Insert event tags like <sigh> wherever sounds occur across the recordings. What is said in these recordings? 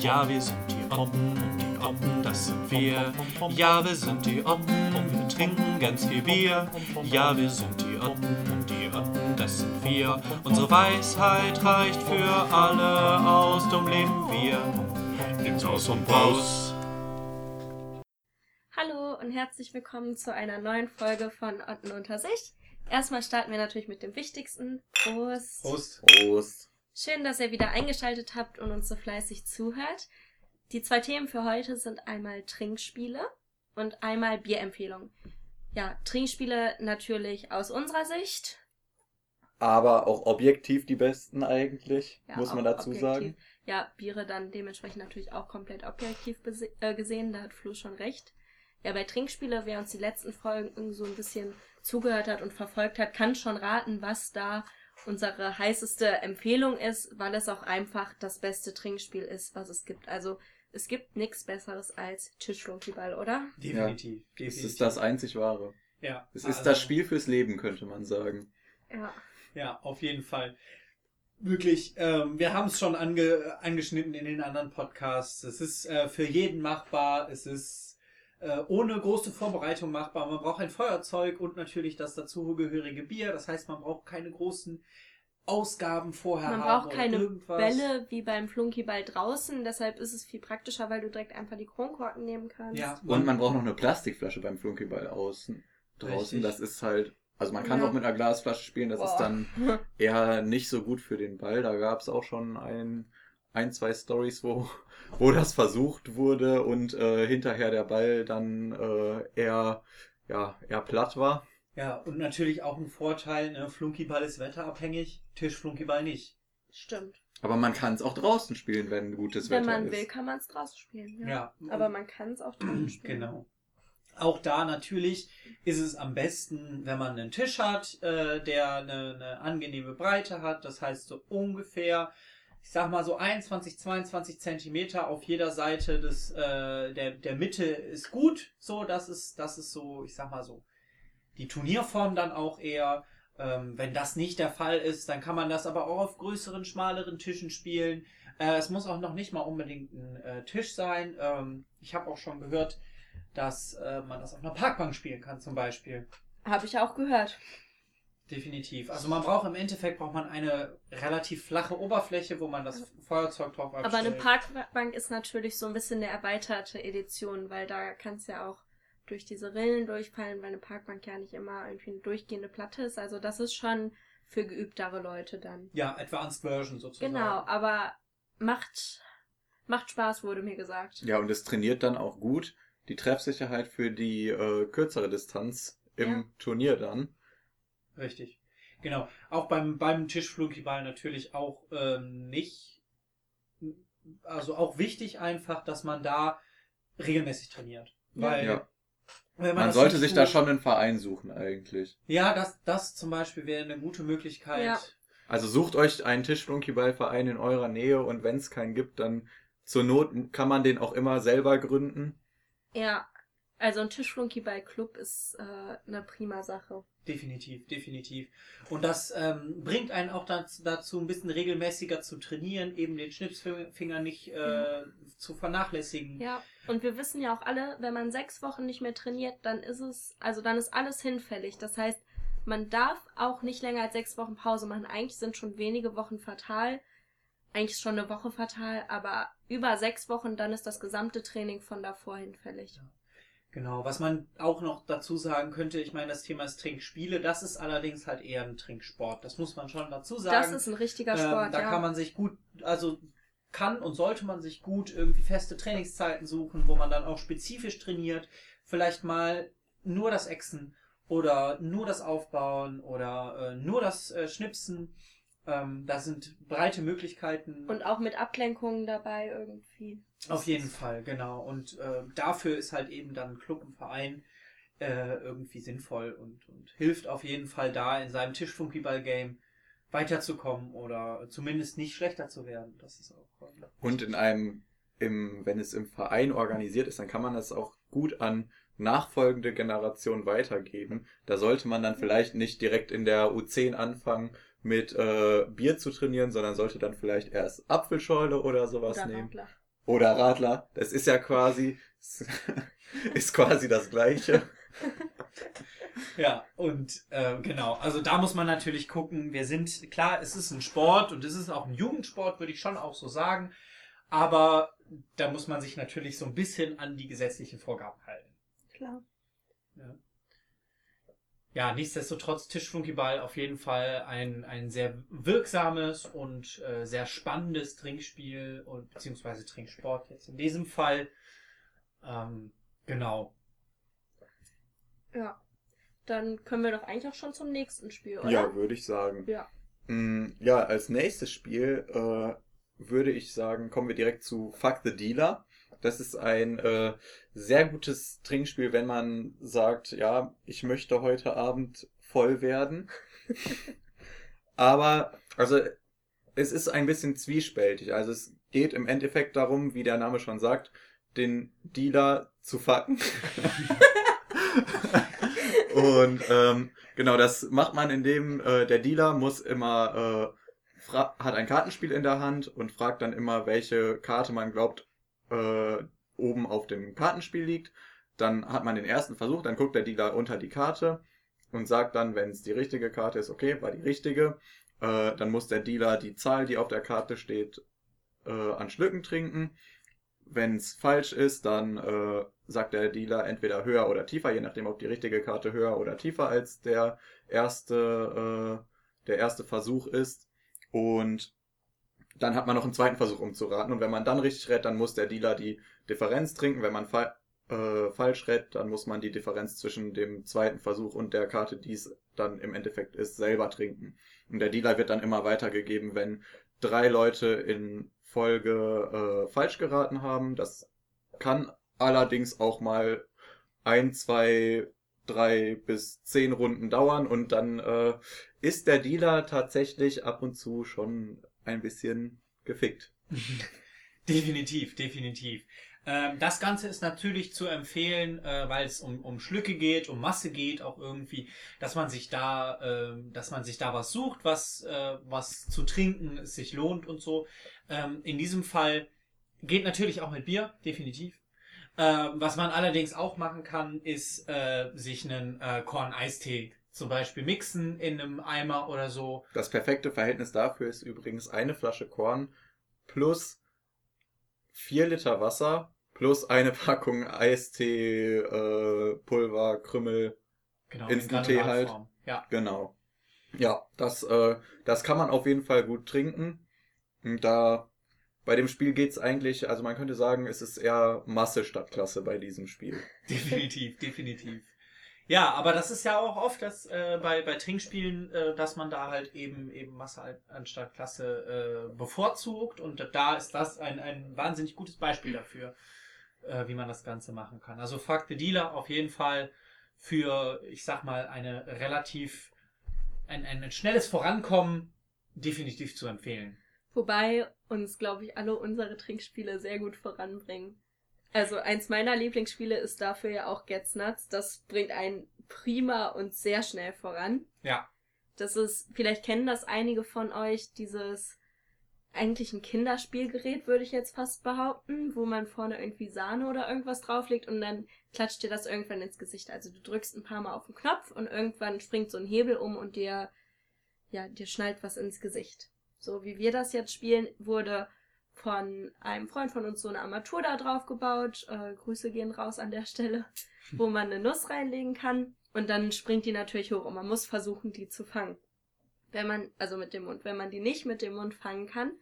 Ja, wir sind die Oppen und die Oppen, das sind wir. Ja, wir sind die Oppen und wir trinken ganz viel Bier. Ja, wir sind die Oppen und die Oppen, das sind wir. Unsere Weisheit reicht für alle aus, dumm leben wir. Nimm's aus und raus. Hallo und herzlich willkommen zu einer neuen Folge von Otten unter sich. Erstmal starten wir natürlich mit dem Wichtigsten. Prost. Prost. Prost. Schön, dass ihr wieder eingeschaltet habt und uns so fleißig zuhört. Die zwei Themen für heute sind einmal Trinkspiele und einmal Bierempfehlungen. Ja, Trinkspiele natürlich aus unserer Sicht. Aber auch objektiv die besten eigentlich, Ja, muss man dazu objektiv. sagen. Ja, Biere dann dementsprechend natürlich auch komplett objektiv äh, gesehen, da hat Flo schon recht. Ja, bei Trinkspiele, wer uns die letzten Folgen so ein bisschen zugehört hat und verfolgt hat, kann schon raten, was da unsere heißeste Empfehlung ist, weil es auch einfach das beste Trinkspiel ist, was es gibt. Also es gibt nichts Besseres als Tischflunkyball, oder? Definitiv. Es definitiv. ist das einzig wahre. Ja. Es ist also, das Spiel fürs Leben, könnte man sagen. Ja. Ja, auf jeden Fall. Wirklich, ähm, wir haben es schon ange angeschnitten in den anderen Podcasts. Es ist äh, für jeden machbar. Es ist äh, ohne große Vorbereitung machbar. Man braucht ein Feuerzeug und natürlich das dazugehörige Bier. Das heißt, man braucht keine großen Ausgaben vorher Man braucht keine irgendwas. Bälle wie beim Flunkyball draußen, deshalb ist es viel praktischer, weil du direkt einfach die Kronkorken nehmen kannst. Ja, Und man braucht noch eine Plastikflasche beim Flunkyball außen. Draußen, Richtig. das ist halt. Also man kann Ja. auch mit einer Glasflasche spielen, das ist Boah. dann <laughs> eher nicht so gut für den Ball. Da gab es auch schon ein, ein zwei Stories, wo, <laughs> wo das versucht wurde und äh, hinterher der Ball dann äh, eher, ja, eher platt war. Ja, und natürlich auch ein Vorteil, ne? Flunkyball ist wetterabhängig, Tischflunkyball nicht. Stimmt. Aber man kann es auch draußen spielen, wenn gutes Wenn Wetter man ist. will, kann man es draußen spielen. Ja. Ja. Aber man kann es auch draußen <clears throat> spielen. Genau. Auch da natürlich ist es am besten, wenn man einen Tisch hat, äh, der eine, eine angenehme Breite hat. Das heißt so ungefähr, ich sag mal so 21, 22 Zentimeter auf jeder Seite des, äh, der, der Mitte ist gut. So, das ist, das ist so, ich sag mal so, die Turnierform dann auch eher. Ähm, wenn das nicht der Fall ist, dann kann man das aber auch auf größeren, schmaleren Tischen spielen. Äh, es muss auch noch nicht mal unbedingt ein äh, Tisch sein. Ähm, ich habe auch schon gehört, dass äh, man das auf einer Parkbank spielen kann, zum Beispiel. Habe ich auch gehört. Definitiv. Also man braucht im Endeffekt braucht man eine relativ flache Oberfläche, wo man das Feuerzeug drauf abstellt. Aber eine Parkbank ist natürlich so ein bisschen eine erweiterte Edition, weil da kannst du ja auch durch diese Rillen durchfallen, weil eine Parkbank ja nicht immer irgendwie eine durchgehende Platte ist. Also das ist schon für geübtere Leute dann. Ja, Advanced Version sozusagen. Genau, aber macht, macht Spaß, wurde mir gesagt. Ja, und es trainiert dann auch gut die Treffsicherheit für die äh, kürzere Distanz im Ja. Turnier dann. Richtig. Genau. Auch beim, beim Tischflunkyball natürlich auch ähm, nicht. Also auch wichtig einfach, dass man da regelmäßig trainiert. Weil Ja. wenn Man das sollte sich tut- da schon einen Verein suchen eigentlich. Ja, das, das zum Beispiel wäre eine gute Möglichkeit. Ja. Also sucht euch einen Tischflunkyballverein in eurer Nähe und wenn es keinen gibt, dann zur Not kann man den auch immer selber gründen. Ja, also ein Tischflunkyball-Club ist äh, eine prima Sache. Definitiv, definitiv. Und das ähm, bringt einen auch dazu, dazu, ein bisschen regelmäßiger zu trainieren, eben den Schnipsfinger nicht äh, zu vernachlässigen. Ja, und wir wissen ja auch alle, wenn man sechs Wochen nicht mehr trainiert, dann ist es, also dann ist alles hinfällig. Das heißt, man darf auch nicht länger als sechs Wochen Pause machen. Eigentlich sind schon wenige Wochen fatal. Eigentlich ist schon eine Woche fatal, aber über sechs Wochen, dann ist das gesamte Training von davor hinfällig. Genau, was man auch noch dazu sagen könnte, ich meine, das Thema ist Trinkspiele, das ist allerdings halt eher ein Trinksport. Das muss man schon dazu sagen. Das ist ein richtiger Sport, ähm, da ja. kann man sich gut, also kann und sollte man sich gut irgendwie feste Trainingszeiten suchen, wo man dann auch spezifisch trainiert. Vielleicht mal nur das Exen oder nur das Aufbauen oder äh, nur das äh, Schnipsen. Ähm, da sind breite Möglichkeiten. und auch mit Ablenkungen dabei irgendwie. Auf jeden Fall, genau. Und äh, dafür ist halt eben dann ein Club, ein Verein äh, irgendwie sinnvoll und, und hilft auf jeden Fall da in seinem Tischfunkyball-Game weiterzukommen oder zumindest nicht schlechter zu werden. Das ist auch. äh, Und in einem, im, wenn es im Verein organisiert ist, dann kann man das auch gut an nachfolgende Generationen weitergeben. Da sollte man dann vielleicht nicht direkt in der U10 anfangen mit äh, Bier zu trainieren, sondern sollte dann vielleicht erst Apfelschorle oder sowas Oder nehmen. Radler. Oder Radler. Das ist ja quasi, <laughs> ist quasi das Gleiche. <laughs> Ja, und äh, genau, also da muss man natürlich gucken, wir sind, klar, es ist ein Sport und es ist auch ein Jugendsport, würde ich schon auch so sagen, aber da muss man sich natürlich so ein bisschen an die gesetzlichen Vorgaben halten. Klar. Ja, nichtsdestotrotz Tischflunkyball auf jeden Fall ein, ein sehr wirksames und äh, sehr spannendes Trinkspiel und beziehungsweise Trinksport jetzt in diesem Fall. Ähm, genau. Ja. Dann können wir doch eigentlich auch schon zum nächsten Spiel, oder? Ja, würde ich sagen. Ja. Mm, Ja, als nächstes Spiel äh, würde ich sagen, kommen wir direkt zu Fuck the Dealer. Das ist ein äh, sehr gutes Trinkspiel, wenn man sagt, ja, ich möchte heute Abend voll werden. <laughs> Aber, also, es ist ein bisschen zwiespältig. Also es geht im Endeffekt darum, wie der Name schon sagt, den Dealer zu fucken. <laughs> Und ähm, genau, das macht man, indem äh, der Dealer muss immer äh, hat ein Kartenspiel in der Hand und fragt dann immer, welche Karte man glaubt äh, oben auf dem Kartenspiel liegt. Dann hat man den ersten Versuch, dann guckt der Dealer unter die Karte und sagt dann, wenn es die richtige Karte ist, okay, war die richtige. Äh, dann muss der Dealer die Zahl, die auf der Karte steht, äh, an Schlücken trinken. Wenn es falsch ist, dann äh, sagt der Dealer entweder höher oder tiefer, je nachdem, ob die richtige Karte höher oder tiefer als der erste, äh, der erste Versuch ist. Und dann hat man noch einen zweiten Versuch, um zu raten. Und wenn man dann richtig rät, dann muss der Dealer die Differenz trinken. Wenn man fa äh, falsch rät, dann muss man die Differenz zwischen dem zweiten Versuch und der Karte, die es dann im Endeffekt ist, selber trinken. Und der Dealer wird dann immer weitergegeben, wenn drei Leute in Folge äh, falsch geraten haben. Das kann allerdings auch mal ein, zwei, drei bis zehn Runden dauern und dann äh, ist der Dealer tatsächlich ab und zu schon ein bisschen gefickt. <laughs> Definitiv, definitiv. Ähm, das Ganze ist natürlich zu empfehlen, äh, weil es um, um Schlücke geht, um Masse geht, auch irgendwie, dass man sich da, ähm, dass man sich da was sucht, was, äh, was zu trinken es sich lohnt und so. Ähm, in diesem Fall geht natürlich auch mit Bier, definitiv. Ähm, was man allerdings auch machen kann, ist äh, sich einen äh, Korn-Eistee zum Beispiel mixen in einem Eimer oder so. Das perfekte Verhältnis dafür ist übrigens eine Flasche Korn plus vier Liter Wasser plus eine Packung Eistee, äh, Pulver, Krümmel. Genau, Instant-Tee halt. Ja. Genau. Ja, das, äh, das kann man auf jeden Fall gut trinken. Und da bei dem Spiel geht's eigentlich, also man könnte sagen, es ist eher Masse statt Klasse bei diesem Spiel. <laughs> Definitiv, definitiv. Ja, aber das ist ja auch oft das äh, bei, bei Trinkspielen, äh, dass man da halt eben eben Masse anstatt Klasse äh, bevorzugt und da ist das ein, ein wahnsinnig gutes Beispiel dafür, äh, wie man das Ganze machen kann. Also Fuck the Dealer auf jeden Fall für, ich sag mal, eine relativ ein, ein schnelles Vorankommen definitiv zu empfehlen. Wobei uns, glaube ich, alle unsere Trinkspiele sehr gut voranbringen. Also eins meiner Lieblingsspiele ist dafür ja auch Gets Nuts. Das bringt einen prima und sehr schnell voran. Ja. Das ist, vielleicht kennen das einige von euch, dieses eigentlich ein Kinderspielgerät, würde ich jetzt fast behaupten, wo man vorne irgendwie Sahne oder irgendwas drauflegt und dann klatscht dir das irgendwann ins Gesicht. Also du drückst ein paar Mal auf den Knopf und irgendwann springt so ein Hebel um und dir, ja, dir schnallt was ins Gesicht. So wie wir das jetzt spielen, wurde von einem Freund von uns so eine Armatur da drauf gebaut. Äh, Grüße gehen raus an der Stelle, wo man eine Nuss reinlegen kann. Und dann springt die natürlich hoch und man muss versuchen, die zu fangen. Wenn man, also mit dem Mund, wenn man die nicht mit dem Mund fangen kann,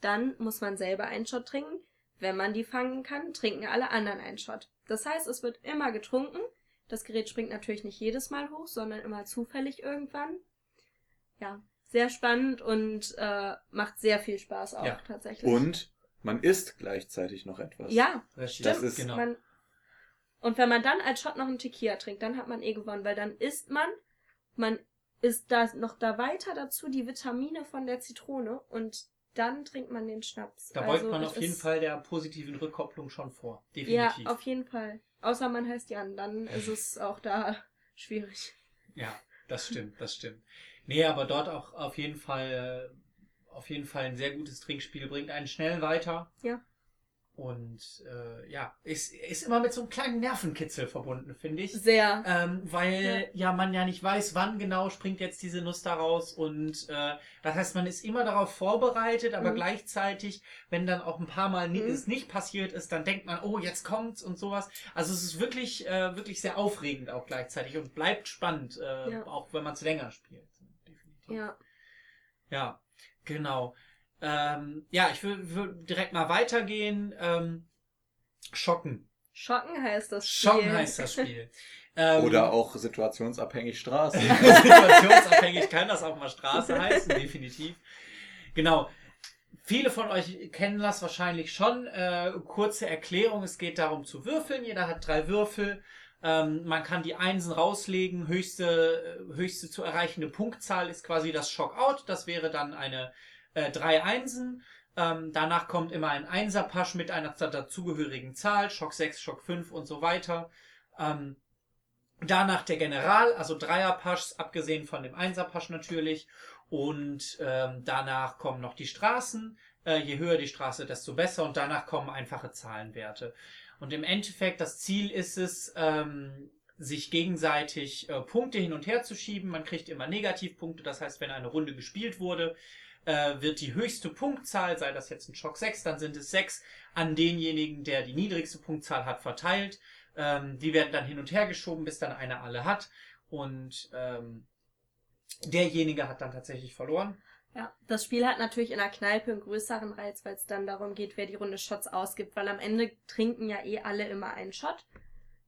dann muss man selber einen Shot trinken. Wenn man die fangen kann, trinken alle anderen einen Shot. Das heißt, es wird immer getrunken. Das Gerät springt natürlich nicht jedes Mal hoch, sondern immer zufällig irgendwann. Ja, sehr spannend und äh, macht sehr viel Spaß auch Ja. tatsächlich. Und man isst gleichzeitig noch etwas. Ja, Das stimmt. ist- genau. Man, und wenn man dann als Shot noch einen Tequila trinkt, dann hat man eh gewonnen, weil dann isst man, man isst da noch da weiter dazu die Vitamine von der Zitrone und dann trinkt man den Schnaps. Da beugt Also man auf jeden Fall der positiven Rückkopplung schon vor. Ja, Definitiv. auf jeden Fall. Außer man heißt Jan, dann ist es auch da schwierig. Ja, das stimmt, das stimmt. Nee, aber dort auch auf jeden Fall, äh, auf jeden Fall ein sehr gutes Trinkspiel, bringt einen schnell weiter. Ja. Und äh, ja, ist, ist immer mit so einem kleinen Nervenkitzel verbunden, finde ich. Sehr. Ähm, weil ja. man ja nicht weiß, wann genau springt jetzt diese Nuss da raus. Und äh, das heißt, man ist immer darauf vorbereitet, aber Mhm. gleichzeitig, wenn dann auch ein paar Mal Mhm. es nicht passiert ist, dann denkt man, oh, jetzt kommt's und sowas. Also es ist wirklich, äh, wirklich sehr aufregend auch gleichzeitig und bleibt spannend, äh, Ja. auch wenn man es länger spielt. Ja. Ja, genau. Ähm, ja, ich würde würd direkt mal weitergehen. Ähm, Schocken. Schocken heißt das Spiel. Schocken heißt das Spiel. <laughs> Ähm, Oder auch situationsabhängig Straße. <laughs> Situationsabhängig kann das auch mal Straße heißen, <laughs> definitiv. Genau. Viele von euch kennen das wahrscheinlich schon. Äh, kurze Erklärung, es geht darum zu würfeln. Jeder hat drei Würfel. Ähm, man kann die Einsen rauslegen. Höchste, äh, höchste zu erreichende Punktzahl ist quasi das Shockout. Das wäre dann eine äh, drei Einsen. Ähm, danach kommt immer ein Einserpasch mit einer dazugehörigen Zahl. Schock 6, Schock 5 und so weiter. Ähm, Danach der General, also Dreierpaschs, abgesehen von dem Einserpasch natürlich. Und ähm, danach kommen noch die Straßen. Äh, je höher die Straße, desto besser. Und danach kommen einfache Zahlenwerte. Und im Endeffekt, das Ziel ist es, ähm, sich gegenseitig äh, Punkte hin und her zu schieben. Man kriegt immer Negativpunkte. Das heißt, wenn eine Runde gespielt wurde, äh, wird die höchste Punktzahl, sei das jetzt ein Schock 6, dann sind es 6, an denjenigen, der die niedrigste Punktzahl hat, verteilt. Ähm, die werden dann hin und her geschoben, bis dann einer alle hat. Und ähm, derjenige hat dann tatsächlich verloren. Ja, das Spiel hat natürlich in der Kneipe einen größeren Reiz, weil es dann darum geht, wer die Runde Shots ausgibt, weil am Ende trinken ja eh alle immer einen Shot.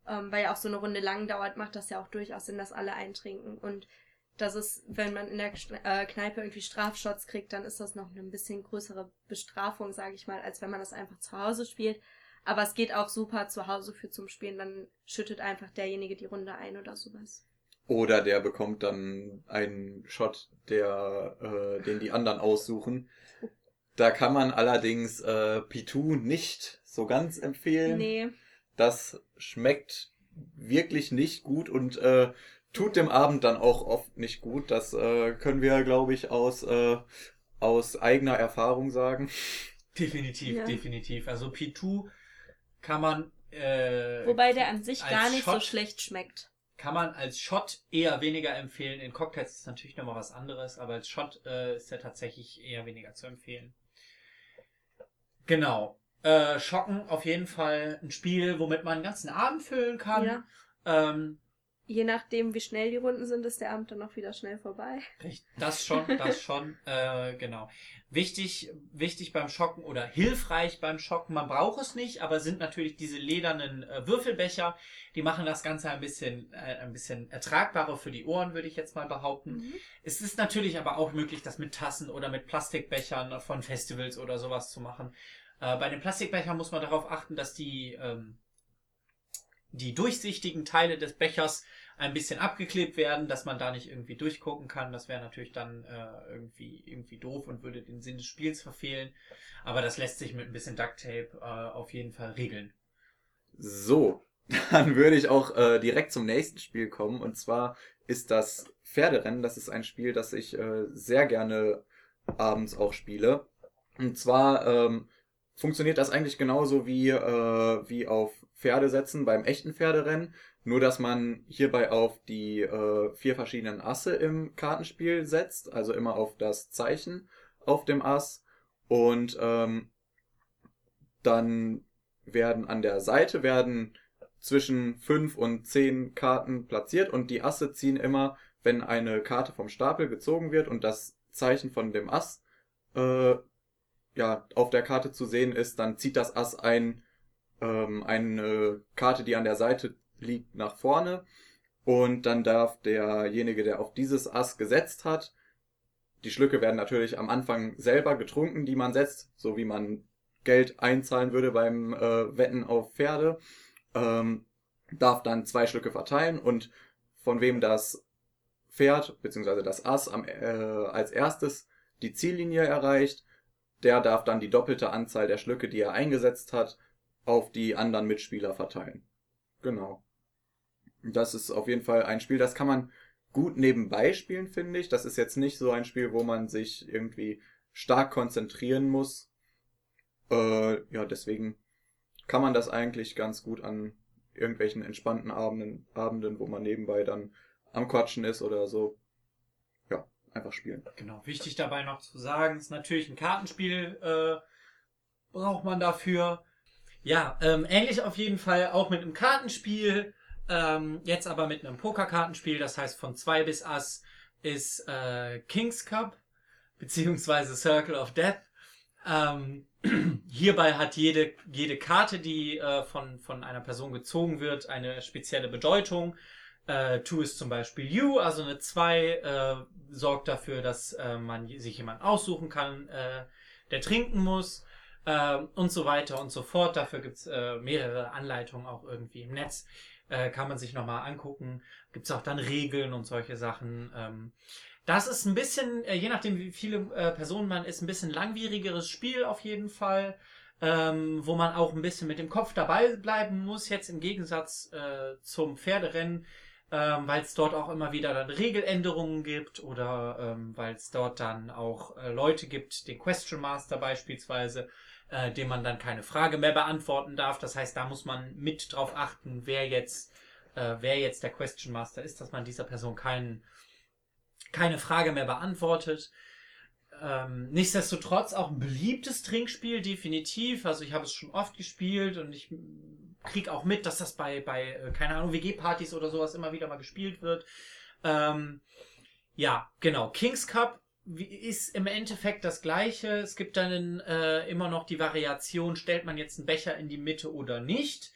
Ähm, weil ja auch so eine Runde lang dauert, macht das ja auch durchaus Sinn, dass alle eintrinken. Und das ist, wenn man in der äh, Kneipe irgendwie Strafshots kriegt, dann ist das noch eine ein bisschen größere Bestrafung, sage ich mal, als wenn man das einfach zu Hause spielt. Aber es geht auch super zu Hause für zum Spielen, dann schüttet einfach derjenige die Runde ein oder sowas. Oder der bekommt dann einen Shot, der, äh, den die anderen aussuchen. Da kann man allerdings äh, Pitou nicht so ganz empfehlen. Nee, Das schmeckt wirklich nicht gut und äh, tut dem Abend dann auch oft nicht gut. Das äh, können wir, glaube ich, aus, äh, aus eigener Erfahrung sagen. Definitiv, Ja. definitiv. Also P2 kann man, äh, wobei der an sich gar nicht so Shot- schlecht schmeckt. Kann man als Shot eher weniger empfehlen. In Cocktails ist es natürlich nochmal was anderes, aber als Shot äh, ist er tatsächlich eher weniger zu empfehlen. Genau. Äh, Schocken auf jeden Fall ein Spiel, womit man einen ganzen Abend füllen kann. Ja. Ähm, Je nachdem, wie schnell die Runden sind, ist der Abend dann auch wieder schnell vorbei. Richtig, das schon, das schon, <laughs> äh, genau. Wichtig, wichtig beim Schocken oder hilfreich beim Schocken, man braucht es nicht, aber sind natürlich diese ledernen äh, Würfelbecher, die machen das Ganze ein bisschen, äh, ein bisschen ertragbarer für die Ohren, würde ich jetzt mal behaupten. Es ist natürlich aber auch möglich, das mit Tassen oder mit Plastikbechern von Festivals oder sowas zu machen. Äh, bei den Plastikbechern muss man darauf achten, dass die, ähm, die durchsichtigen Teile des Bechers ein bisschen abgeklebt werden, dass man da nicht irgendwie durchgucken kann. Das wäre natürlich dann äh, irgendwie, irgendwie doof und würde den Sinn des Spiels verfehlen. Aber das lässt sich mit ein bisschen Ducktape äh, auf jeden Fall regeln. So, <laughs> dann würde ich auch äh, direkt zum nächsten Spiel kommen. Und zwar ist das Pferderennen. Das ist ein Spiel, das ich äh, sehr gerne abends auch spiele. Und zwar ähm, funktioniert das eigentlich genauso wie, äh, wie auf Pferdesetzen beim echten Pferderennen. Nur, dass man hierbei auf die äh, vier verschiedenen Asse im Kartenspiel setzt. Also immer auf das Zeichen auf dem Ass. Und ähm, dann werden an der Seite werden zwischen fünf und zehn Karten platziert und die Asse ziehen immer, wenn eine Karte vom Stapel gezogen wird und das Zeichen von dem Ass äh, ja auf der Karte zu sehen ist, dann zieht das Ass ein ähm, eine Karte, die an der Seite liegt, nach vorne und dann darf derjenige, der auf dieses Ass gesetzt hat, die Schlücke werden natürlich am Anfang selber getrunken, die man setzt, so wie man Geld einzahlen würde beim äh, Wetten auf Pferde, ähm, darf dann zwei Schlücke verteilen und von wem das Pferd bzw. das Ass am, äh, als erstes die Ziellinie erreicht, der darf dann die doppelte Anzahl der Schlücke, die er eingesetzt hat, auf die anderen Mitspieler verteilen. Genau. Das ist auf jeden Fall ein Spiel, das kann man gut nebenbei spielen, finde ich. Das ist jetzt nicht so ein Spiel, wo man sich irgendwie stark konzentrieren muss. Äh, ja, deswegen kann man das eigentlich ganz gut an irgendwelchen entspannten Abenden, Abenden, wo man nebenbei dann am Quatschen ist oder so. Ja, einfach spielen. Genau, wichtig dabei noch zu sagen, ist natürlich ein Kartenspiel, äh, braucht man dafür. Ja, ähm, ähnlich auf jeden Fall auch mit einem Kartenspiel, ähm, jetzt aber mit einem Pokerkartenspiel, das heißt von 2 bis Ass ist äh, King's Cup <laughs> beziehungsweise Circle of Death. Ähm, <clears throat> hierbei hat jede, jede Karte, die äh, von, von einer Person gezogen wird, eine spezielle Bedeutung. Äh, Two ist zum Beispiel You, also eine 2 äh, sorgt dafür, dass äh, man sich jemanden aussuchen kann, äh, der trinken muss äh, und so weiter und so fort. Dafür gibt's äh, mehrere Anleitungen auch irgendwie im Netz. Äh, kann man sich nochmal angucken. Gibt's auch dann Regeln und solche Sachen. Ähm, das ist ein bisschen, äh, je nachdem wie viele äh, Personen man ist, ein bisschen langwierigeres Spiel auf jeden Fall. Ähm, wo man auch ein bisschen mit dem Kopf dabei bleiben muss, jetzt im Gegensatz äh, zum Pferderennen, ähm, weil es dort auch immer wieder dann Regeländerungen gibt oder ähm, weil es dort dann auch äh, Leute gibt, den Question Master beispielsweise, äh, dem man dann keine Frage mehr beantworten darf. Das heißt, da muss man mit drauf achten, wer jetzt, äh, wer jetzt der Question Master ist, dass man dieser Person keinen keine Frage mehr beantwortet. Ähm, nichtsdestotrotz auch ein beliebtes Trinkspiel, definitiv. Also ich habe es schon oft gespielt und ich krieg auch mit, dass das bei, bei äh, keine Ahnung, WG-Partys oder sowas immer wieder mal gespielt wird. Ähm, ja, genau. Kings Cup ist im Endeffekt das gleiche. Es gibt dann äh, immer noch die Variation, stellt man jetzt einen Becher in die Mitte oder nicht.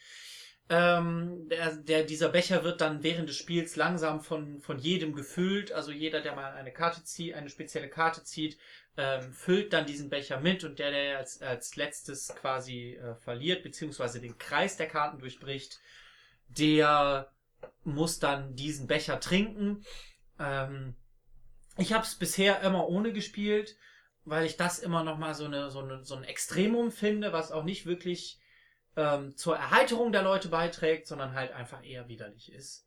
Ähm, der, der, dieser Becher wird dann während des Spiels langsam von, von jedem gefüllt. Also jeder, der mal eine Karte zieht, eine spezielle Karte zieht, ähm, füllt dann diesen Becher mit und der, der als, als letztes quasi äh, verliert, beziehungsweise den Kreis der Karten durchbricht, der muss dann diesen Becher trinken. Ähm, ich habe es bisher immer ohne gespielt, weil ich das immer noch mal so, eine, so, eine, so ein Extremum finde, was auch nicht wirklich ähm, zur Erheiterung der Leute beiträgt, sondern halt einfach eher widerlich ist.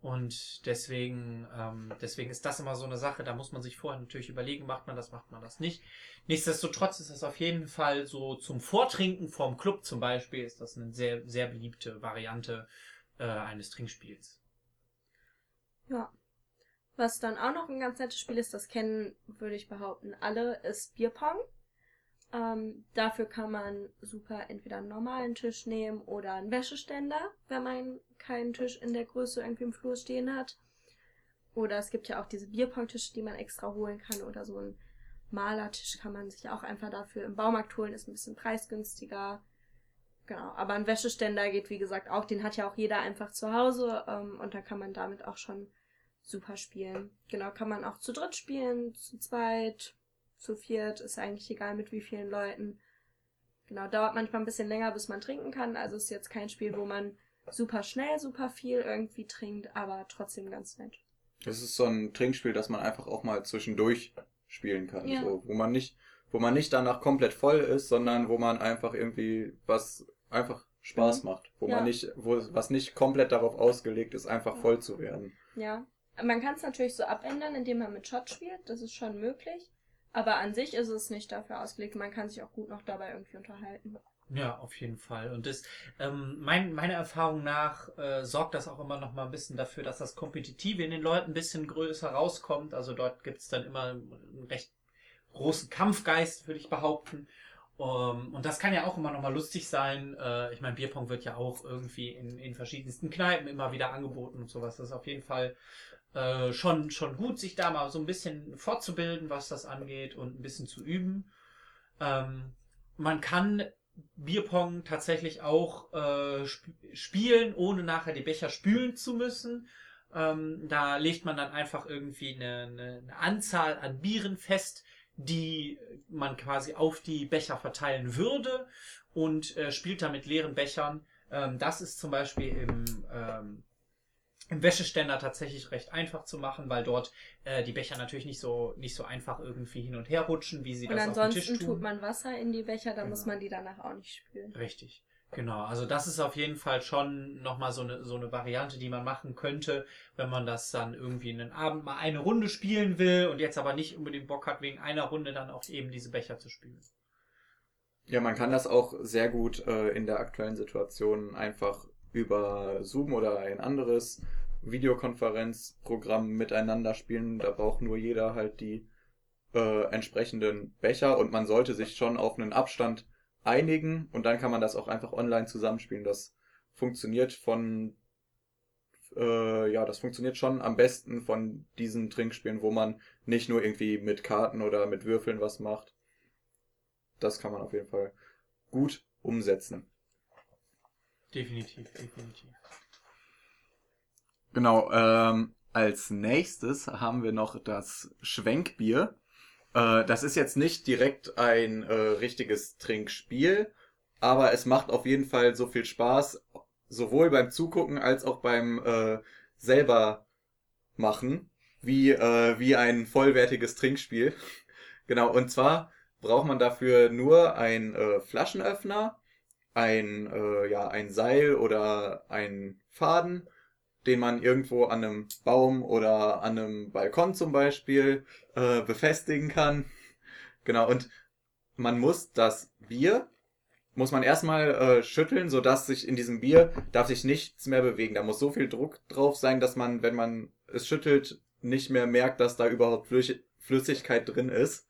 Und deswegen, ähm, deswegen ist das immer so eine Sache, da muss man sich vorher natürlich überlegen, macht man das, macht man das nicht. Nichtsdestotrotz ist das auf jeden Fall so zum Vortrinken vorm Club zum Beispiel, ist das eine sehr, sehr beliebte Variante äh, eines Trinkspiels. Ja. Was dann auch noch ein ganz nettes Spiel ist, das kennen, würde ich behaupten, alle, ist Bierpong. Ähm, dafür kann man super entweder einen normalen Tisch nehmen oder einen Wäscheständer, wenn man keinen Tisch in der Größe irgendwie im Flur stehen hat. Oder es gibt ja auch diese Bierpong-Tische, die man extra holen kann oder so ein Malertisch kann man sich auch einfach dafür im Baumarkt holen, ist ein bisschen preisgünstiger. Genau, aber ein Wäscheständer geht wie gesagt auch, den hat ja auch jeder einfach zu Hause ähm, und da kann man damit auch schon super spielen. Genau, kann man auch zu dritt spielen, zu zweit, zu viert, ist eigentlich egal mit wie vielen Leuten. Genau, dauert manchmal ein bisschen länger, bis man trinken kann. Also ist jetzt kein Spiel, wo man super schnell, super viel irgendwie trinkt, aber trotzdem ganz nett. Das ist so ein Trinkspiel, das man einfach auch mal zwischendurch spielen kann. Ja. So, wo man nicht, wo man nicht danach komplett voll ist, sondern wo man einfach irgendwie was einfach Spaß mhm. macht. Wo ja. man nicht, wo was nicht komplett darauf ausgelegt ist, einfach ja. voll zu werden. Ja. Man kann es natürlich so abändern, indem man mit Shot spielt. Das ist schon möglich. Aber an sich ist es nicht dafür ausgelegt. Man kann sich auch gut noch dabei irgendwie unterhalten. Ja, auf jeden Fall. Und das, ähm, mein, meiner Erfahrung nach äh, sorgt das auch immer noch mal ein bisschen dafür, dass das Kompetitive in den Leuten ein bisschen größer rauskommt. Also dort gibt es dann immer einen recht großen Kampfgeist, würde ich behaupten. Um, ähm, und das kann ja auch immer noch mal lustig sein. Äh, ich meine, Bierpong wird ja auch irgendwie in, in verschiedensten Kneipen immer wieder angeboten und sowas. Das ist auf jeden Fall äh, schon, schon gut, sich da mal so ein bisschen fortzubilden, was das angeht und ein bisschen zu üben. Ähm, man kann Bierpong tatsächlich auch äh, sp spielen, ohne nachher die Becher spülen zu müssen. Ähm, da legt man dann einfach irgendwie eine, eine, eine Anzahl an Bieren fest, die man quasi auf die Becher verteilen würde und äh, spielt dann mit leeren Bechern. Ähm, das ist zum Beispiel im ähm, im Wäscheständer tatsächlich recht einfach zu machen, weil dort äh, die Becher natürlich nicht so nicht so einfach irgendwie hin und her rutschen, wie sie und das auf dem Tisch tun. Und ansonsten tut man Wasser in die Becher, dann genau. muss man die danach auch nicht spülen. Richtig. Genau, also das ist auf jeden Fall schon nochmal so eine, so eine Variante, die man machen könnte, wenn man das dann irgendwie in den Abend mal eine Runde spielen will und jetzt aber nicht unbedingt Bock hat, wegen einer Runde dann auch eben diese Becher zu spielen. Ja, man kann das auch sehr gut äh, in der aktuellen Situation einfach über Zoom oder ein anderes Videokonferenzprogramm miteinander spielen. Da braucht nur jeder halt die äh, entsprechenden Becher und man sollte sich schon auf einen Abstand einigen und dann kann man das auch einfach online zusammenspielen. Das funktioniert von äh, ja, das funktioniert schon am besten von diesen Trinkspielen, wo man nicht nur irgendwie mit Karten oder mit Würfeln was macht. Das kann man auf jeden Fall gut umsetzen. Definitiv, definitiv. Genau, ähm, als nächstes haben wir noch das Schwenkbier. Äh, das ist jetzt nicht direkt ein äh, richtiges Trinkspiel, aber es macht auf jeden Fall so viel Spaß, sowohl beim Zugucken als auch beim äh, selber machen, wie, äh, wie ein vollwertiges Trinkspiel. <laughs> genau, und zwar braucht man dafür nur ein äh, Flaschenöffner, ein, äh, ja, ein Seil oder ein Faden, den man irgendwo an einem Baum oder an einem Balkon zum Beispiel äh, befestigen kann. Genau, und man muss das Bier, muss man erstmal äh, schütteln, sodass sich in diesem Bier darf sich nichts mehr bewegen. Da muss so viel Druck drauf sein, dass man, wenn man es schüttelt, nicht mehr merkt, dass da überhaupt Flüssigkeit drin ist.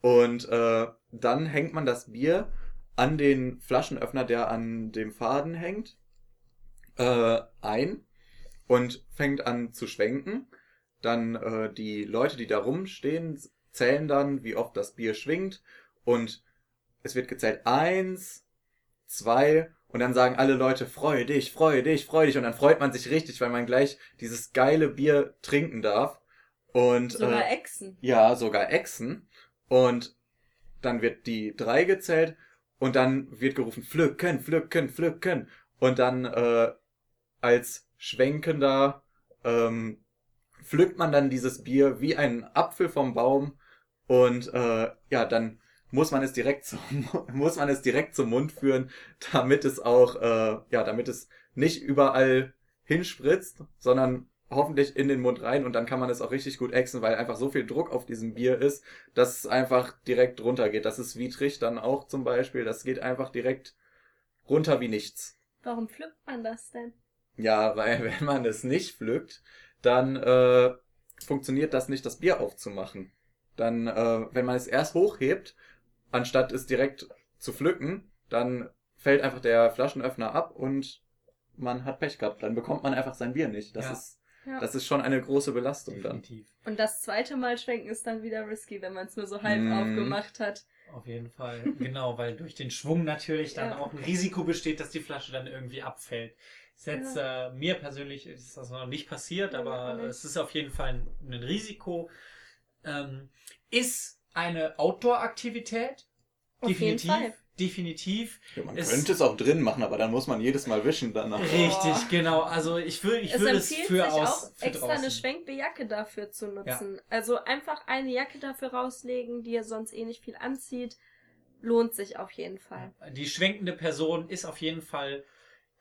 Und äh, dann hängt man das Bier an den Flaschenöffner, der an dem Faden hängt, äh, ein und fängt an zu schwenken. Dann äh, die Leute, die da rumstehen, zählen dann, wie oft das Bier schwingt und es wird gezählt eins, zwei und dann sagen alle Leute, freu dich, freu dich, freu dich und dann freut man sich richtig, weil man gleich dieses geile Bier trinken darf. Und, Sogar äh, Echsen. ja, sogar Echsen. Und dann wird die drei gezählt und dann wird gerufen, pflücken, pflücken, pflücken. Und dann äh, als Schwenkender ähm, pflückt man dann dieses Bier wie ein Apfel vom Baum und äh, ja, dann muss man es direkt <laughs> zum, muss man es direkt zum Mund führen, damit es auch äh, ja, damit es nicht überall hinspritzt, sondern hoffentlich in den Mund rein und dann kann man es auch richtig gut exen, weil einfach so viel Druck auf diesem Bier ist, dass es einfach direkt runtergeht. Das ist Wietrich dann auch zum Beispiel. Das geht einfach direkt runter wie nichts. Warum pflückt man das denn? Ja, weil <laughs> wenn man es nicht pflückt, dann äh, funktioniert das nicht, das Bier aufzumachen. Dann, äh, wenn man es erst hochhebt, anstatt es direkt zu pflücken, dann fällt einfach der Flaschenöffner ab und man hat Pech gehabt. Dann bekommt man einfach sein Bier nicht. Das Ja. ist Ja. das ist schon eine große Belastung dann. Definitiv. Und das zweite Mal schwenken ist dann wieder risky, wenn man es nur so halb Mhm. aufgemacht hat. Auf jeden Fall. Genau, weil durch den Schwung natürlich dann Ja. auch ein Risiko besteht, dass die Flasche dann irgendwie abfällt. Ist jetzt, äh, mir persönlich ist das noch nicht passiert, Ja, aber nicht. es ist auf jeden Fall ein, ein Risiko. Ähm, ist eine Outdoor-Aktivität. Auf jeden definitiv. Fall. Definitiv. Ja, man Es- könnte es auch drin machen, aber dann muss man jedes Mal wischen danach. Richtig, genau. Also ich würde ich es würde es für sich aus auch für extra draußen. eine Schwenkbejacke dafür zu nutzen. Also einfach eine Jacke dafür rauslegen, die ihr sonst eh nicht viel anzieht. Lohnt sich auf jeden Fall. Die schwenkende Person ist auf jeden Fall,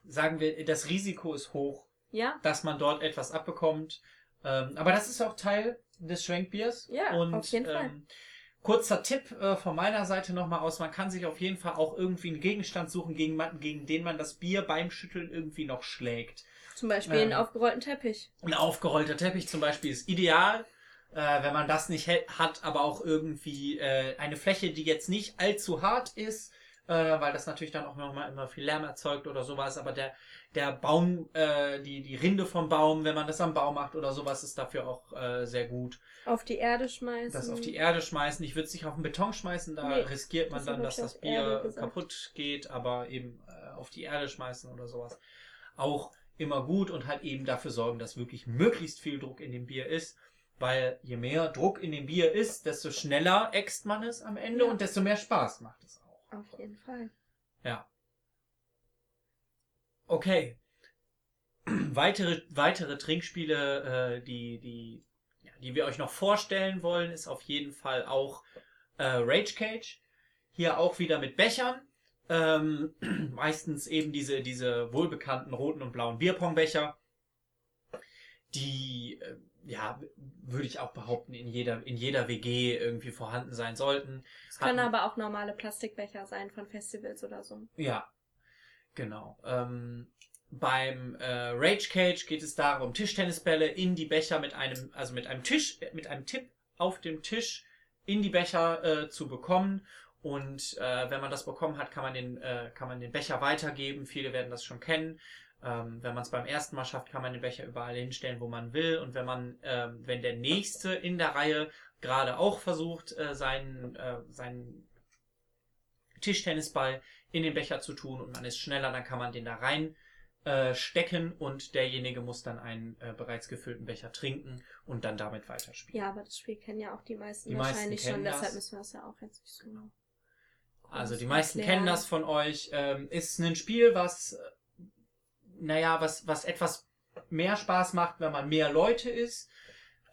sagen wir, das Risiko ist hoch, Ja? dass man dort etwas abbekommt. Ähm, aber das ist auch Teil des Schwenkbiers. Ja, Und, auf jeden Fall. Kurzer Tipp äh, von meiner Seite nochmal aus, man kann sich auf jeden Fall auch irgendwie einen Gegenstand suchen, gegen, man- gegen den man das Bier beim Schütteln irgendwie noch schlägt. Zum Beispiel Ähm. einen aufgerollten Teppich. Ein aufgerollter Teppich zum Beispiel ist ideal. Äh, wenn man das nicht hat, aber auch irgendwie äh, eine Fläche, die jetzt nicht allzu hart ist, äh, weil das natürlich dann auch nochmal immer viel Lärm erzeugt oder sowas, aber der, der Baum, äh, die, die Rinde vom Baum, wenn man das am Baum macht oder sowas, ist dafür auch äh, sehr gut. Auf die Erde schmeißen. Das auf die Erde schmeißen. Ich würde es nicht auf den Beton schmeißen, da Nee, riskiert man das dann, dass das Bier kaputt geht, aber eben äh, auf die Erde schmeißen oder sowas. Auch immer gut und halt eben dafür sorgen, dass wirklich möglichst viel Druck in dem Bier ist. Weil je mehr Druck in dem Bier ist, desto schneller äxt man es am Ende Ja. und desto mehr Spaß macht es auch. Auf jeden Fall. Ja. Okay. <clears throat> weitere, weitere Trinkspiele, äh, die, die, die wir euch noch vorstellen wollen, ist auf jeden Fall auch äh, Rage Cage. Hier auch wieder mit Bechern. Ähm, <clears throat> meistens eben diese, diese wohlbekannten roten und blauen Bierpongbecher, die, äh, ja, würde ich auch behaupten, in jeder, in jeder WG irgendwie vorhanden sein sollten. Es können Hatten- aber auch normale Plastikbecher sein von Festivals oder so. Ja, genau. Ähm, beim äh, Rage Cage geht es darum, Tischtennisbälle in die Becher mit einem, also mit einem Tisch, mit einem Tipp auf dem Tisch in die Becher äh, zu bekommen. Und äh, wenn man das bekommen hat, kann man den, äh, kann man den Becher weitergeben. Viele werden das schon kennen. Ähm, wenn man es beim ersten Mal schafft, kann man den Becher überall hinstellen, wo man will. Und wenn man, ähm, wenn der nächste in der Reihe gerade auch versucht, äh, seinen, äh, seinen Tischtennisball in den Becher zu tun und man ist schneller, dann kann man den da rein äh, stecken und derjenige muss dann einen äh, bereits gefüllten Becher trinken und dann damit weiterspielen. Ja, aber das Spiel kennen ja auch die meisten Die meisten wahrscheinlich kennen schon, deshalb das. müssen wir das ja auch jetzt nicht so genau. Also die meisten erklären. kennen das von euch. Ähm, ist ein Spiel, was, äh, naja, was, was etwas mehr Spaß macht, wenn man mehr Leute ist.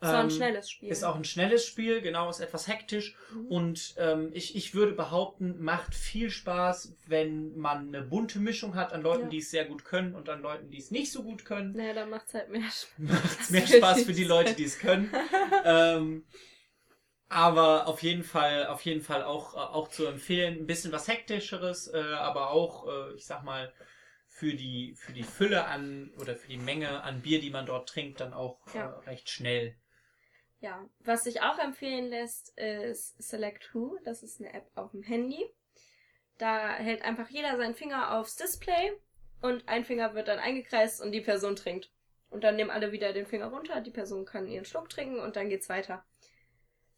Ist auch ein Ähm, schnelles Spiel. Ist auch ein schnelles Spiel, genau, ist etwas hektisch. Mhm. Und ähm, ich, ich würde behaupten, macht viel Spaß, wenn man eine bunte Mischung hat an Leuten, Ja. die es sehr gut können und an Leuten, die es nicht so gut können. Naja, dann macht's halt mehr Spaß. <laughs> Macht mehr Spaß für die Leute, die es können. <laughs> ähm, aber auf jeden Fall, auf jeden Fall auch, auch zu empfehlen. Ein bisschen was hektischeres, äh, aber auch, äh, ich sag mal, für die, für die Fülle an oder für die Menge an Bier, die man dort trinkt, dann auch Ja. äh, recht schnell. Ja, was sich auch empfehlen lässt, ist Select Who. Das ist eine App auf dem Handy. Da hält einfach jeder seinen Finger aufs Display und ein Finger wird dann eingekreist und die Person trinkt. Und dann nehmen alle wieder den Finger runter, die Person kann ihren Schluck trinken und dann geht's weiter.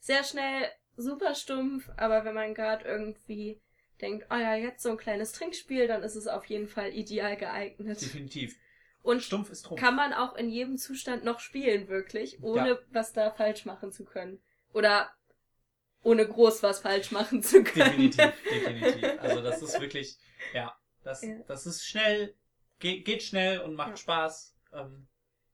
Sehr schnell, super stumpf, aber wenn man gerade irgendwie denkt, oh ja, jetzt so ein kleines Trinkspiel, dann ist es auf jeden Fall ideal geeignet. Definitiv. Und Stumpf ist drum. kann man auch in jedem Zustand noch spielen, wirklich, ohne Ja. was da falsch machen zu können. Oder ohne groß was falsch machen zu können. Definitiv, <laughs> definitiv. Also das ist wirklich, ja, das, Ja. das ist schnell, geht, geht schnell und macht Ja. Spaß. Ähm,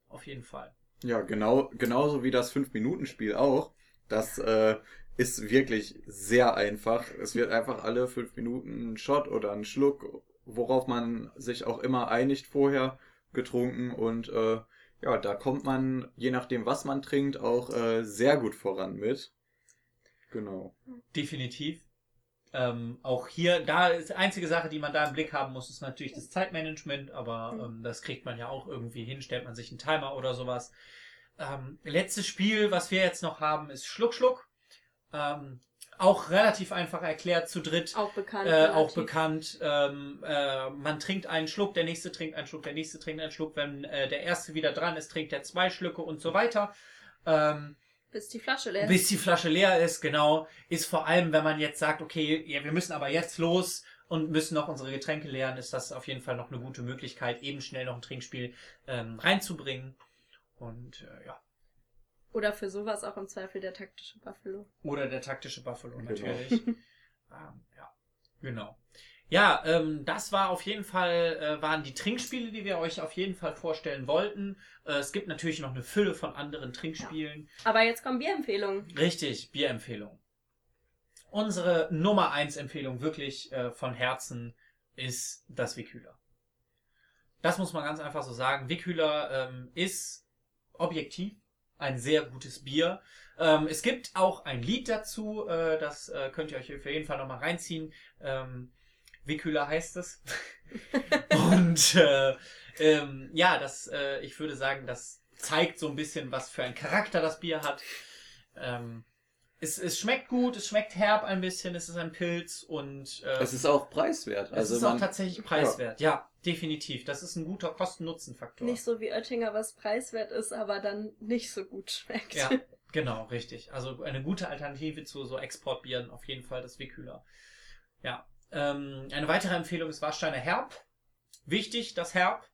auf jeden Fall. Ja, genau, genauso wie das 5-Minuten-Spiel auch. Das äh, ist wirklich sehr einfach. Es wird einfach alle fünf Minuten ein Shot oder ein Schluck, worauf man sich auch immer einigt vorher, getrunken. Und äh, ja, da kommt man, je nachdem, was man trinkt, auch äh, sehr gut voran mit. Genau. Definitiv. Ähm, auch hier, da ist die einzige Sache, die man da im Blick haben muss, ist natürlich das Zeitmanagement, aber Mhm. ähm, das kriegt man ja auch irgendwie hin, stellt man sich einen Timer oder sowas. Ähm, letztes Spiel, was wir jetzt noch haben, ist Schluck Schluck. Ähm, auch relativ einfach erklärt, zu dritt. Auch bekannt. Äh, auch bekannt. Ähm, äh, man trinkt einen Schluck, der nächste trinkt einen Schluck, der nächste trinkt einen Schluck. Wenn äh, der erste wieder dran ist, trinkt er zwei Schlücke und so weiter. Ähm, Bis die Flasche leer ist. bis die Flasche leer ist, genau. Ist vor allem, wenn man jetzt sagt, okay, ja, wir müssen aber jetzt los und müssen noch unsere Getränke leeren, ist das auf jeden Fall noch eine gute Möglichkeit, eben schnell noch ein Trinkspiel ähm, reinzubringen. Und äh, ja. Oder für sowas auch im Zweifel der taktische Buffalo. Oder der taktische Buffalo Genau. natürlich. <laughs> ähm, ja, genau. Ja, ähm, das war auf jeden Fall, äh, waren die Trinkspiele, die wir euch auf jeden Fall vorstellen wollten. Äh, es gibt natürlich noch eine Fülle von anderen Trinkspielen. Aber jetzt kommen Bierempfehlungen. Richtig, Bierempfehlung. Unsere Nummer 1 Empfehlung wirklich äh, von Herzen ist das Wickhüler. Das muss man ganz einfach so sagen. Wickhüler ähm, ist objektiv ein sehr gutes Bier. Ähm, es gibt auch ein Lied dazu, äh, das äh, könnt ihr euch auf jeden Fall nochmal reinziehen. Ähm, Wickhüler heißt es. <laughs> Und äh, ähm, ja, das, äh, ich würde sagen, das zeigt so ein bisschen, was für ein Charakter das Bier hat. Ähm, es, es schmeckt gut, es schmeckt herb ein bisschen, es ist ein Pilz und äh, Es ist auch preiswert. es Also ist auch man, tatsächlich preiswert. Ja. definitiv. Das ist ein guter Kosten-Nutzen-Faktor. Nicht so wie Oettinger, was preiswert ist, aber dann nicht so gut schmeckt. Ja, <laughs> genau, richtig. Also eine gute Alternative zu so Exportbieren, auf jeden Fall das Wickhüler. Ja. Ähm, eine weitere Empfehlung ist Warsteiner Herb. Wichtig, das Herb.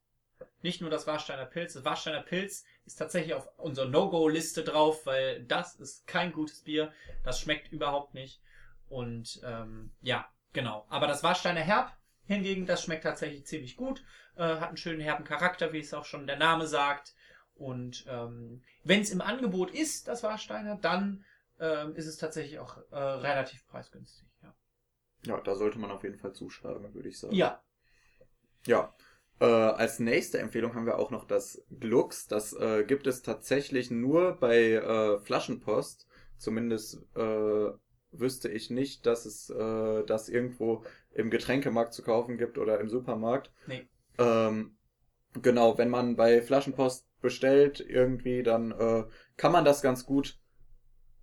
Nicht nur das Warsteiner Pilz. Das Warsteiner Pilz ist tatsächlich auf unserer No-Go-Liste drauf, weil das ist kein gutes Bier. Das schmeckt überhaupt nicht. Und ähm, ja, genau. Aber das Warsteiner Herb hingegen, das schmeckt tatsächlich ziemlich gut. Äh, hat einen schönen herben Charakter, wie es auch schon der Name sagt. Und ähm, wenn es im Angebot ist, das Warsteiner, dann ähm, ist es tatsächlich auch äh, relativ preisgünstig. Ja. Ja, da sollte man auf jeden Fall zuschlagen, würde ich sagen. Ja. Ja. Äh, als nächste Empfehlung haben wir auch noch das Glux. Das äh, gibt es tatsächlich nur bei äh, Flaschenpost. Zumindest äh, wüsste ich nicht, dass es äh, das irgendwo im Getränkemarkt zu kaufen gibt oder im Supermarkt. Nee. Ähm, genau, wenn man bei Flaschenpost bestellt irgendwie, dann äh, kann man das ganz gut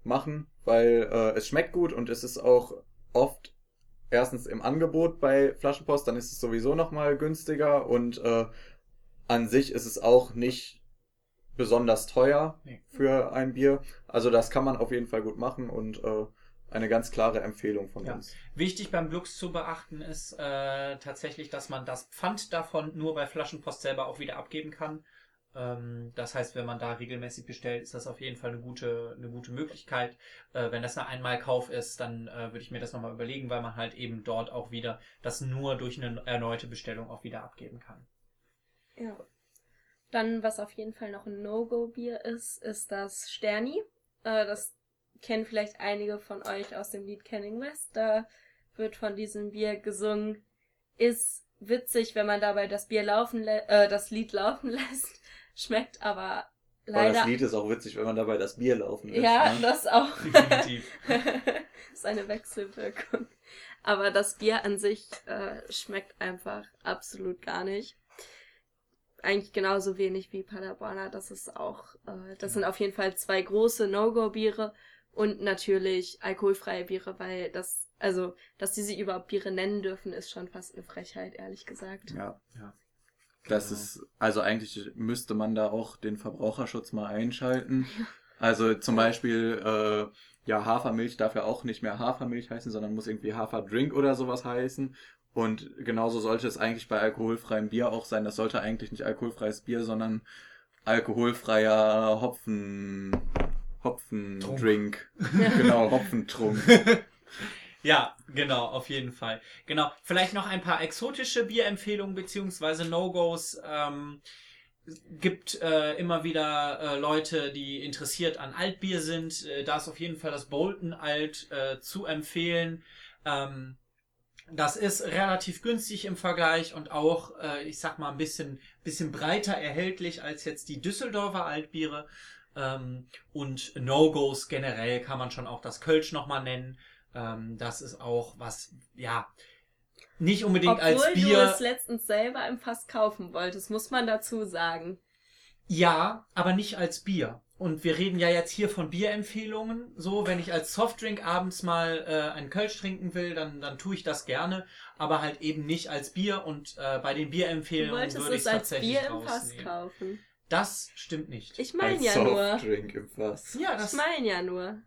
machen, weil es schmeckt gut und es ist auch oft erstens im Angebot bei Flaschenpost, dann ist es sowieso nochmal günstiger und äh, an sich ist es auch nicht besonders teuer Nee. für ein Bier. Also das kann man auf jeden Fall gut machen und äh, eine ganz klare Empfehlung von Ja. uns. Wichtig beim Glux zu beachten ist äh, tatsächlich, dass man das Pfand davon nur bei Flaschenpost selber auch wieder abgeben kann. Ähm, das heißt, wenn man da regelmäßig bestellt, ist das auf jeden Fall eine gute, eine gute Möglichkeit. Äh, wenn das ein Einmalkauf ist, dann äh, würde ich mir das nochmal überlegen, weil man halt eben dort auch wieder das nur durch eine erneute Bestellung auch wieder abgeben kann. Ja. Dann, was auf jeden Fall noch ein No-Go-Bier ist, ist das Sterni. Äh, das kennen vielleicht einige von euch aus dem Lied Canning West. Da wird von diesem Bier gesungen. Ist witzig, wenn man dabei das Bier laufen äh, das Lied laufen <laughs> lässt. Schmeckt aber Aber leider. das Lied ist auch witzig, wenn man dabei das Bier laufen lässt. ja, ne? das auch. <laughs> <laughs> Definitiv. ist eine Wechselwirkung. Aber das Bier an sich äh, schmeckt einfach absolut gar nicht. Eigentlich genauso wenig wie Paderborner. Das ist auch, äh, das sind auf jeden Fall zwei große No-Go-Biere und natürlich alkoholfreie Biere, weil das, also, dass die sich überhaupt Biere nennen dürfen, ist schon fast eine Frechheit, ehrlich gesagt. Ja. Ja. Das Genau. ist, also eigentlich müsste man da auch den Verbraucherschutz mal einschalten. <laughs> Also zum Beispiel, äh, ja, Hafermilch darf ja auch nicht mehr Hafermilch heißen, sondern muss irgendwie Haferdrink oder sowas heißen. Und genauso sollte es eigentlich bei alkoholfreiem Bier auch sein. Das sollte eigentlich nicht alkoholfreies Bier, sondern alkoholfreier Hopfen, Hopfendrink. genau, <laughs> Hopfentrunk. <laughs> Ja, genau, auf jeden Fall. Genau. Vielleicht noch ein paar exotische Bierempfehlungen beziehungsweise No-Gos. Ähm, gibt äh, immer wieder äh, Leute, die interessiert an Altbier sind. Äh, da ist auf jeden Fall das Bolton Alt äh, zu empfehlen. Ähm, das ist relativ günstig im Vergleich und auch, äh, ich sag mal, ein bisschen, bisschen breiter erhältlich als jetzt die Düsseldorfer Altbiere. Ähm, und No-Gos generell kann man schon auch das Kölsch nochmal nennen. Ähm, das ist auch was, ja, nicht unbedingt Obwohl als du Bier. es letztens selber im Fass kaufen wolltest, muss man dazu sagen. Ja, aber nicht als Bier. Und wir reden ja jetzt hier von Bierempfehlungen. So, wenn ich als Softdrink abends mal äh, einen Kölsch trinken will, dann, dann tue ich das gerne, aber halt eben nicht als Bier. Und äh, bei den Du Bierempfehlungen wolltest würde ich es es als tatsächlich Bier im Fass kaufen. Das stimmt nicht. Ich meine ja nur. Softdrink im Fass. ja, Ich das, meine ja nur.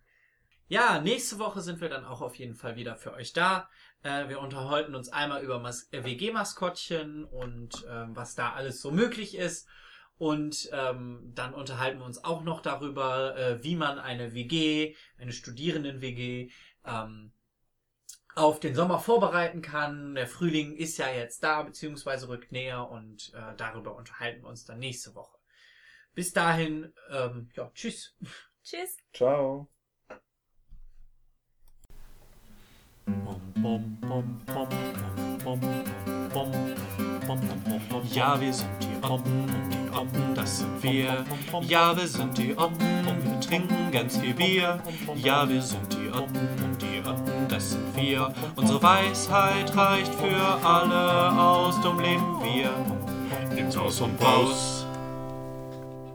Ja, nächste Woche sind wir dann auch auf jeden Fall wieder für euch da. Äh, wir unterhalten uns einmal über Mas äh, WG-Maskottchen und ähm, was da alles so möglich ist. Und ähm, dann unterhalten wir uns auch noch darüber, äh, wie man eine WG, eine Studierenden-WG, ähm, auf den Sommer vorbereiten kann. Der Frühling ist ja jetzt da, beziehungsweise rückt näher und äh, darüber unterhalten wir uns dann nächste Woche. Bis dahin, ähm, ja, tschüss. Tschüss. Ciao. Ja, wir sind die Oppen und die Oppen, das sind wir. Ja, wir sind die Oppen und wir trinken ganz viel Bier. Ja, wir sind die Oppen und die Oppen, das sind wir. Unsere Weisheit reicht für alle aus, drum leben wir. Nimm's aus und raus.